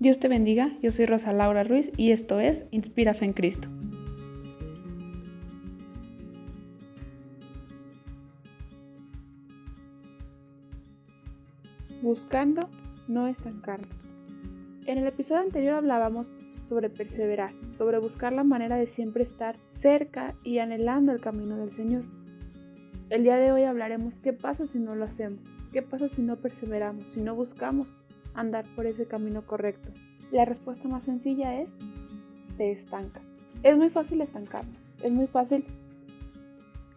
Dios te bendiga, yo soy Rosa Laura Ruiz y esto es Inspira Fe en Cristo. Buscando, no estancarnos. En el episodio anterior hablábamos sobre perseverar, sobre buscar la manera de siempre estar cerca y anhelando el camino del Señor. El día de hoy hablaremos qué pasa si no lo hacemos, qué pasa si no perseveramos, si no buscamos andar por ese camino correcto. La respuesta más sencilla es, te estanca. Es muy fácil estancarnos, es muy fácil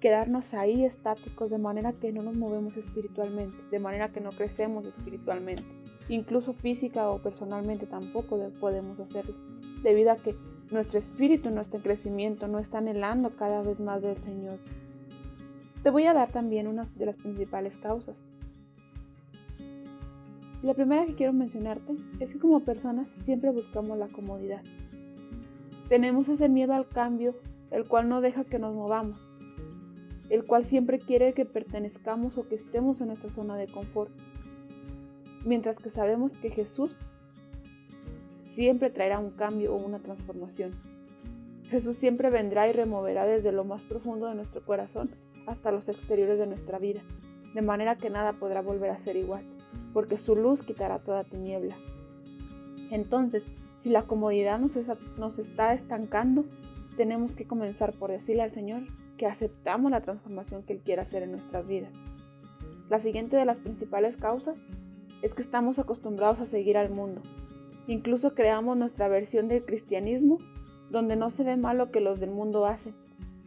quedarnos ahí estáticos de manera que no nos movemos espiritualmente, de manera que no crecemos espiritualmente. Incluso física o personalmente tampoco podemos hacerlo, debido a que nuestro espíritu en crecimiento, no está anhelando cada vez más del Señor. Te voy a dar también una de las principales causas. La primera que quiero mencionarte es que como personas siempre buscamos la comodidad. Tenemos ese miedo al cambio, el cual no deja que nos movamos, el cual siempre quiere que pertenezcamos o que estemos en nuestra zona de confort. Mientras que sabemos que Jesús siempre traerá un cambio o una transformación. Jesús siempre vendrá y removerá desde lo más profundo de nuestro corazón hasta los exteriores de nuestra vida, de manera que nada podrá volver a ser igual, porque su luz quitará toda tiniebla. Entonces, si la comodidad nos, está estancando, tenemos que comenzar por decirle al Señor que aceptamos la transformación que Él quiere hacer en nuestras vidas. La siguiente de las principales causas es que estamos acostumbrados a seguir al mundo. Incluso creamos nuestra versión del cristianismo donde no se ve mal lo que los del mundo hacen,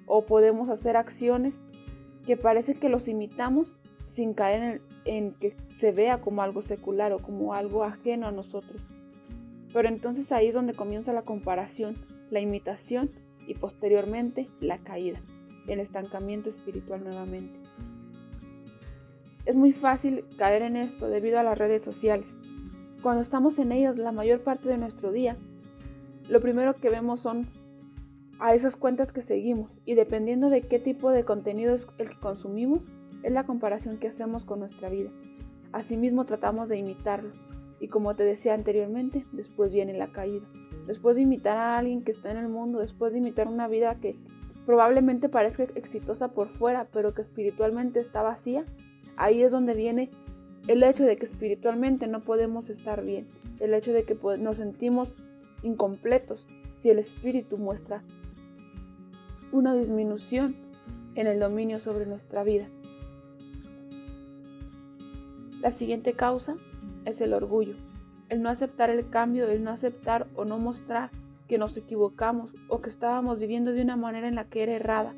o podemos hacer acciones que parece que los imitamos sin caer en, que se vea como algo secular o como algo ajeno a nosotros. Pero entonces ahí es donde comienza la comparación, la imitación y posteriormente la caída, el estancamiento espiritual nuevamente. Es muy fácil caer en esto debido a las redes sociales. Cuando estamos en ellas la mayor parte de nuestro día, lo primero que vemos son a esas cuentas que seguimos y dependiendo de qué tipo de contenido es el que consumimos, es la comparación que hacemos con nuestra vida. Asimismo tratamos de imitarlo y como te decía anteriormente, después viene la caída. Después de imitar a alguien que está en el mundo, después de imitar una vida que probablemente parezca exitosa por fuera, pero que espiritualmente está vacía, ahí es donde viene el hecho de que espiritualmente no podemos estar bien, el hecho de que nos sentimos incompletos si el espíritu muestra una disminución en el dominio sobre nuestra vida. La siguiente causa es el orgullo, el no aceptar el cambio, el no aceptar o no mostrar que nos equivocamos o que estábamos viviendo de una manera en la que era errada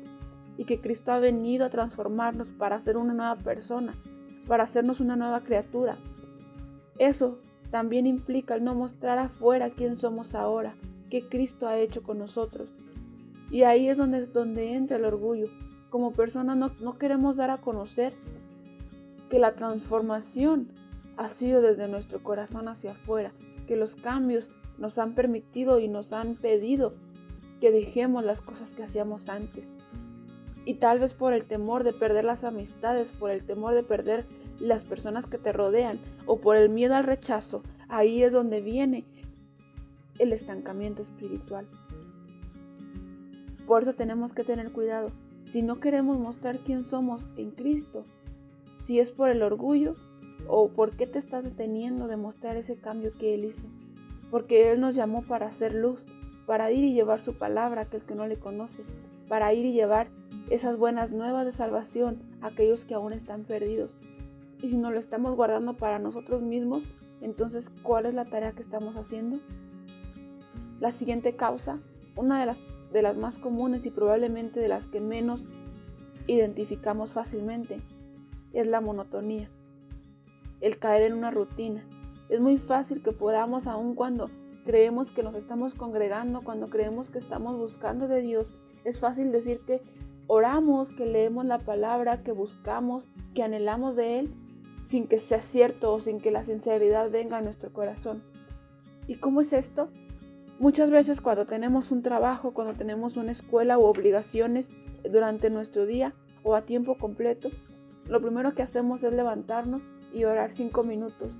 y que Cristo ha venido a transformarnos para ser una nueva persona, para hacernos una nueva criatura. Eso también implica el no mostrar afuera quién somos ahora, qué Cristo ha hecho con nosotros, y ahí es donde, entra el orgullo. Como personas no queremos dar a conocer que la transformación ha sido desde nuestro corazón hacia afuera, que los cambios nos han permitido y nos han pedido que dejemos las cosas que hacíamos antes. Y tal vez por el temor de perder las amistades, por el temor de perder las personas que te rodean o por el miedo al rechazo, ahí es donde viene el estancamiento espiritual. Por eso tenemos que tener cuidado. Si no queremos mostrar quién somos en Cristo, si es por el orgullo o por qué te estás deteniendo de mostrar ese cambio que Él hizo. Porque Él nos llamó para hacer luz, para ir y llevar su palabra a aquel que no le conoce, para ir y llevar esas buenas nuevas de salvación a aquellos que aún están perdidos. Y si no lo estamos guardando para nosotros mismos, entonces, ¿cuál es la tarea que estamos haciendo? La siguiente causa, una de las de las más comunes y probablemente de las que menos identificamos fácilmente, es la monotonía, el caer en una rutina. Es muy fácil que podamos, aun cuando creemos que nos estamos congregando, cuando creemos que estamos buscando de Dios, es fácil decir que oramos, que leemos la palabra, que buscamos, que anhelamos de Él, sin que sea cierto o sin que la sinceridad venga a nuestro corazón. ¿Y cómo es esto? Muchas veces cuando tenemos un trabajo, cuando tenemos una escuela u obligaciones durante nuestro día o a tiempo completo, lo primero que hacemos es levantarnos y orar cinco minutos.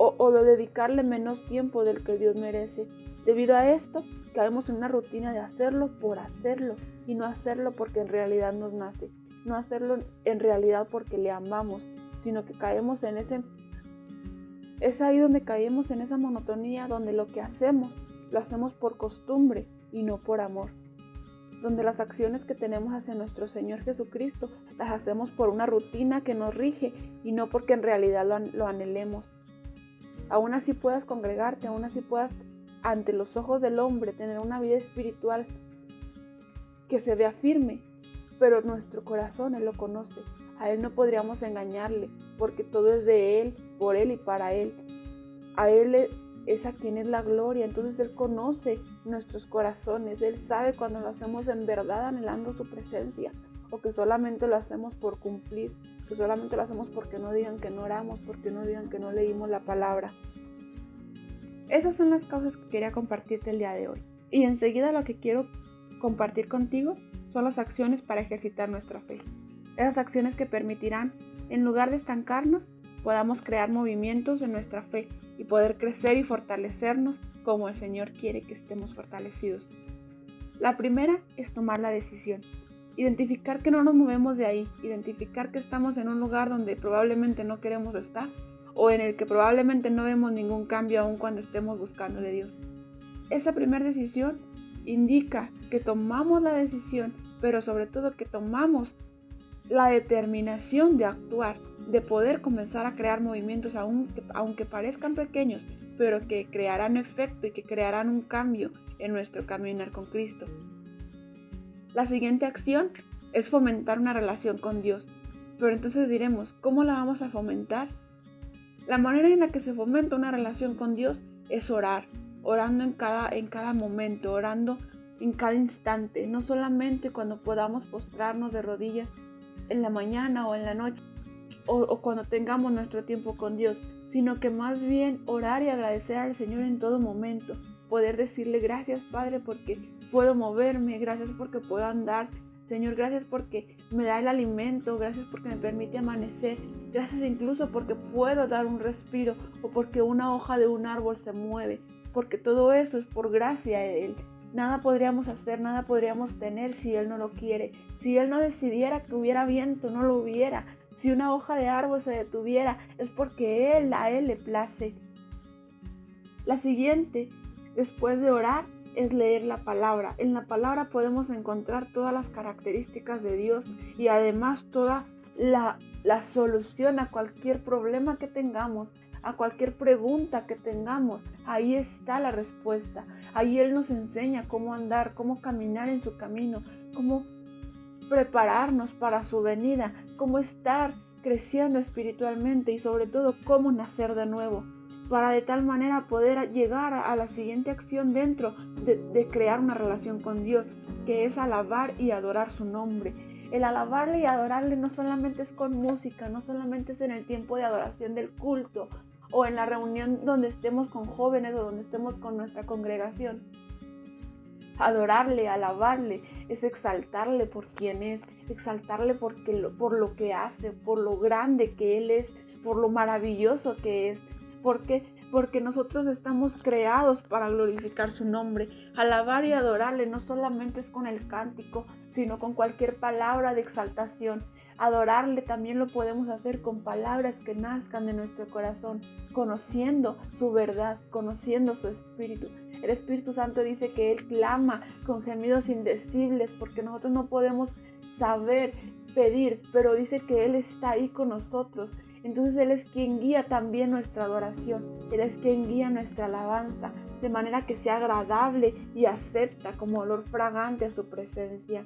o, de dedicarle menos tiempo del que Dios merece. Debido a esto, caemos en una rutina de hacerlo por hacerlo y no hacerlo porque en realidad nos nace, no hacerlo en realidad porque le amamos, sino que caemos en ese... Es ahí donde caemos en esa monotonía donde lo que hacemos lo hacemos por costumbre y no por amor. Donde las acciones que tenemos hacia nuestro Señor Jesucristo las hacemos por una rutina que nos rige y no porque en realidad lo, lo anhelemos. Aún así puedas congregarte, aún así puedas ante los ojos del hombre tener una vida espiritual que se vea firme, pero nuestro corazón Él lo conoce. A Él no podríamos engañarle, porque todo es de Él, por Él y para Él. A Él es a quien es la gloria, entonces Él conoce nuestros corazones, Él sabe cuando lo hacemos en verdad anhelando su presencia, o que solamente lo hacemos por cumplir, que solamente lo hacemos porque no digan que no oramos, porque no digan que no leímos la palabra. Esas son las cosas que quería compartirte el día de hoy. Y enseguida lo que quiero compartir contigo son las acciones para ejercitar nuestra fe. Esas acciones que permitirán, en lugar de estancarnos, podamos crear movimientos en nuestra fe y poder crecer y fortalecernos como el Señor quiere que estemos fortalecidos. La primera es tomar la decisión. Identificar que no nos movemos de ahí, identificar que estamos en un lugar donde probablemente no queremos estar o en el que probablemente no vemos ningún cambio aún cuando estemos buscando de Dios. Esa primera decisión indica que tomamos la decisión, pero sobre todo que tomamos la determinación de actuar, de poder comenzar a crear movimientos aunque, aunque parezcan pequeños, pero que crearán efecto y que crearán un cambio en nuestro caminar con Cristo. La siguiente acción es fomentar una relación con Dios. Pero entonces diremos, ¿cómo la vamos a fomentar? La manera en la que se fomenta una relación con Dios es orar, orando en cada, en cada momento, orando en cada instante, no solamente cuando podamos postrarnos de rodillas en la mañana o en la noche o, cuando tengamos nuestro tiempo con Dios, sino que más bien orar y agradecer al Señor en todo momento, poder decirle gracias Padre porque puedo moverme, gracias porque puedo andar, Señor, gracias porque me da el alimento, gracias porque me permite amanecer, gracias incluso porque puedo dar un respiro o porque una hoja de un árbol se mueve, porque todo eso es por gracia de Él. Nada podríamos hacer, nada podríamos tener si Él no lo quiere. Si Él no decidiera que hubiera viento, no lo hubiera. Si una hoja de árbol se detuviera, es porque Él a Él le place. La siguiente, después de orar, es leer la palabra. En la palabra podemos encontrar todas las características de Dios y además toda la, la solución a cualquier problema que tengamos, a cualquier pregunta que tengamos. Ahí está la respuesta. Ahí Él nos enseña cómo andar, cómo caminar en su camino, cómo prepararnos para su venida, cómo estar creciendo espiritualmente y sobre todo cómo nacer de nuevo para de tal manera poder llegar a la siguiente acción dentro de, crear una relación con Dios, que es alabar y adorar su nombre. El alabarle y adorarle no solamente es con música, no solamente es en el tiempo de adoración del culto o en la reunión donde estemos con jóvenes o donde estemos con nuestra congregación. Adorarle, alabarle, es exaltarle por quien es, exaltarle porque por lo que hace, por lo grande que Él es, por lo maravilloso que es, ¿Por qué? Porque nosotros estamos creados para glorificar su nombre. Alabar y adorarle no solamente es con el cántico, sino con cualquier palabra de exaltación. Adorarle también lo podemos hacer con palabras que nazcan de nuestro corazón, conociendo su verdad, conociendo su espíritu. El Espíritu Santo dice que Él clama con gemidos indecibles porque nosotros no podemos saber pedir, pero dice que Él está ahí con nosotros entonces Él es quien guía también nuestra adoración, Él es quien guía nuestra alabanza, de manera que sea agradable y acepta como olor fragante a su presencia.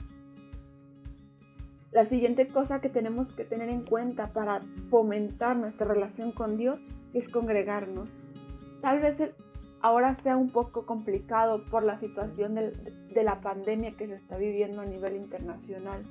La siguiente cosa que tenemos que tener en cuenta para fomentar nuestra relación con Dios es congregarnos. Tal vez ahora sea un poco complicado por la situación de, la pandemia que se está viviendo a nivel internacional.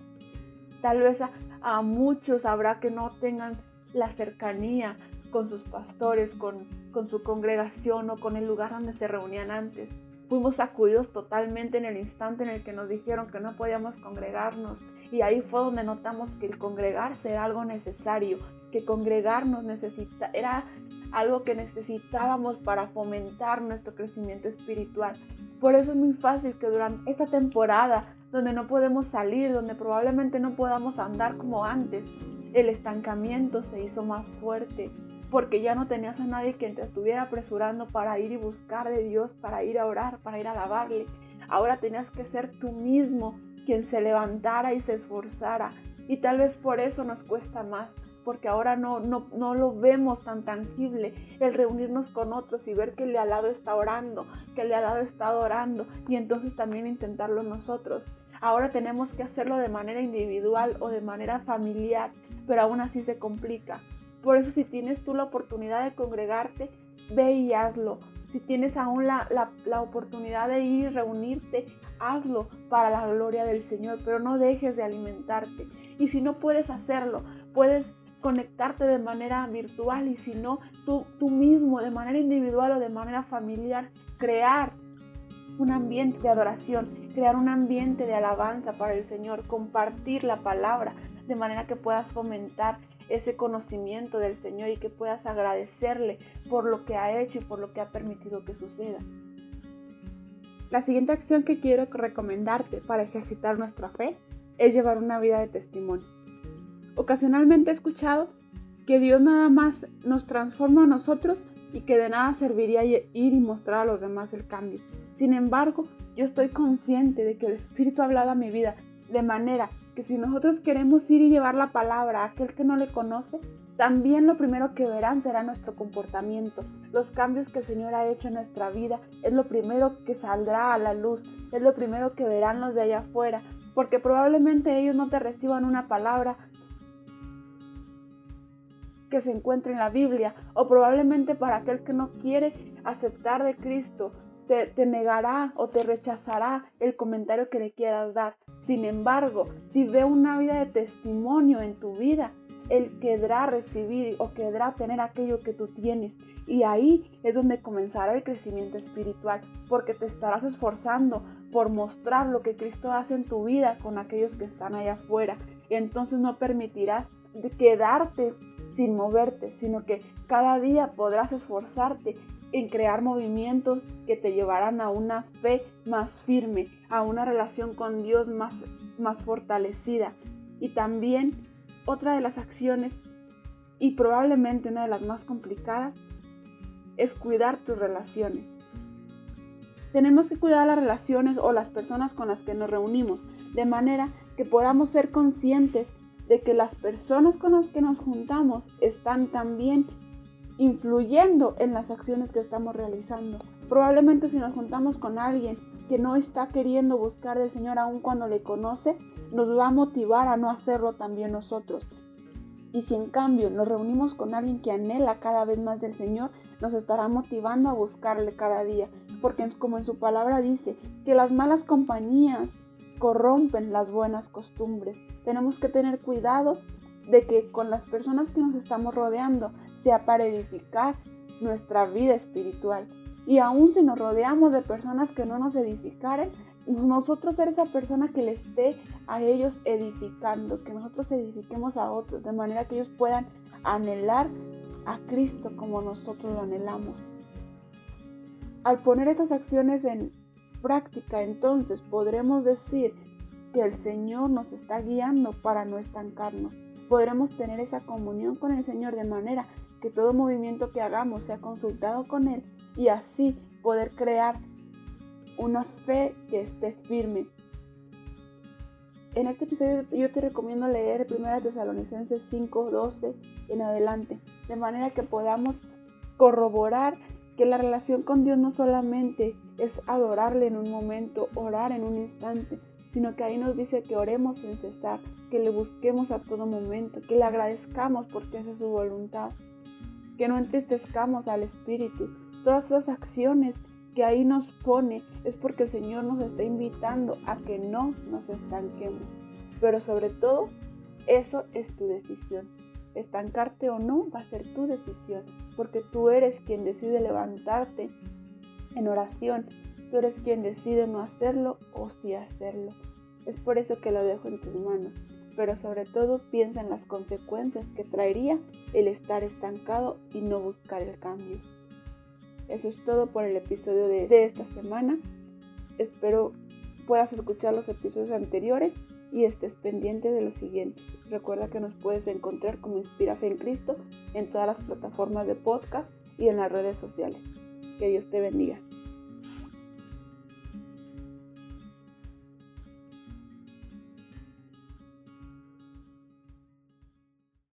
Tal vez a muchos habrá que no tengan la cercanía con sus pastores, con, con su congregación o con el lugar donde se reunían antes. Fuimos sacudidos totalmente en el instante en el que nos dijeron que no podíamos congregarnos y ahí fue donde notamos que el congregarse era algo necesario, que congregarnos necesita, era algo que necesitábamos para fomentar nuestro crecimiento espiritual. Por eso es muy fácil que durante esta temporada, donde no podemos salir, donde probablemente no podamos andar como antes, el estancamiento se hizo más fuerte, porque ya no tenías a nadie que te estuviera apresurando para ir y buscar de Dios, para ir a orar, para ir a alabarle. Ahora tenías que ser tú mismo quien se levantara y se esforzara. Y tal vez por eso nos cuesta más, porque ahora no, no, no lo vemos tan tangible el reunirnos con otros y ver que el de al lado está orando, que el de al lado está adorando y entonces también intentarlo nosotros. Ahora tenemos que hacerlo de manera individual o de manera familiar, pero aún así se complica. Por eso si tienes tú la oportunidad de congregarte, ve y hazlo. Si tienes aún la, la, oportunidad de ir reunirte, hazlo para la gloria del Señor, pero no dejes de alimentarte. Y si no puedes hacerlo, puedes conectarte de manera virtual y si no, tú, tú mismo, de manera individual o de manera familiar, crear un ambiente de adoración, crear un ambiente de alabanza para el Señor, compartir la palabra de manera que puedas fomentar ese conocimiento del Señor y que puedas agradecerle por lo que ha hecho y por lo que ha permitido que suceda. La siguiente acción que quiero recomendarte para ejercitar nuestra fe es llevar una vida de testimonio. Ocasionalmente he escuchado que Dios nada más nos transforma a nosotros y que de nada serviría ir y mostrar a los demás el cambio. Sin embargo, yo estoy consciente de que el Espíritu ha hablado a mi vida de manera que si nosotros queremos ir y llevar la palabra a aquel que no le conoce, también lo primero que verán será nuestro comportamiento. Los cambios que el Señor ha hecho en nuestra vida es lo primero que saldrá a la luz, es lo primero que verán los de allá afuera, porque probablemente ellos no te reciban una palabra que se encuentre en la Biblia, o probablemente para aquel que no quiere aceptar de Cristo, te, negará o te rechazará el comentario que le quieras dar. Sin embargo, si ve una vida de testimonio en tu vida, él querrá recibir o querrá tener aquello que tú tienes. Y ahí es donde comenzará el crecimiento espiritual, porque te estarás esforzando por mostrar lo que Cristo hace en tu vida con aquellos que están allá afuera. Entonces no permitirás quedarte sin moverte, sino que cada día podrás esforzarte en crear movimientos que te llevarán a una fe más firme, a una relación con Dios más, más fortalecida. Y también otra de las acciones, y probablemente una de las más complicadas, es cuidar tus relaciones. Tenemos que cuidar las relaciones o las personas con las que nos reunimos, de manera que podamos ser conscientes de que las personas con las que nos juntamos están también influyendo en las acciones que estamos realizando. Probablemente si nos juntamos con alguien que no está queriendo buscar del Señor aun cuando le conoce, nos va a motivar a no hacerlo también nosotros. Y si en cambio nos reunimos con alguien que anhela cada vez más del Señor, nos estará motivando a buscarle cada día. Porque como en su palabra dice, que las malas compañías corrompen las buenas costumbres. Tenemos que tener cuidado de que con las personas que nos estamos rodeando sea para edificar nuestra vida espiritual. Y aún si nos rodeamos de personas que no nos edificaren, nosotros ser esa persona que le esté a ellos edificando, que nosotros edifiquemos a otros, de manera que ellos puedan anhelar a Cristo como nosotros lo anhelamos. Al poner estas acciones en práctica, entonces podremos decir que el Señor nos está guiando para no estancarnos podremos tener esa comunión con el Señor de manera que todo movimiento que hagamos sea consultado con Él y así poder crear una fe que esté firme. En este episodio yo te recomiendo leer 1 Tesalonicenses 5, 12 en adelante, de manera que podamos corroborar que la relación con Dios no solamente es adorarle en un momento, orar en un instante, sino que ahí nos dice que oremos sin cesar, que le busquemos a todo momento, que le agradezcamos porque esa es su voluntad, que no entristezcamos al Espíritu. Todas esas acciones que ahí nos pone es porque el Señor nos está invitando a que no nos estanquemos. Pero sobre todo, eso es tu decisión. Estancarte o no va a ser tu decisión, porque tú eres quien decide levantarte en oración Tú eres quien decide no hacerlo o sí hacerlo. Es por eso que lo dejo en tus manos. pero sobre todo piensa en las consecuencias que traería el estar estancado y no buscar el cambio. Eso es todo por el episodio de, esta semana. Espero puedas escuchar los episodios anteriores y estés pendiente de los siguientes. Recuerda que nos puedes encontrar como Inspira en Cristo en todas las plataformas de podcast y en las redes sociales. Que Dios te bendiga.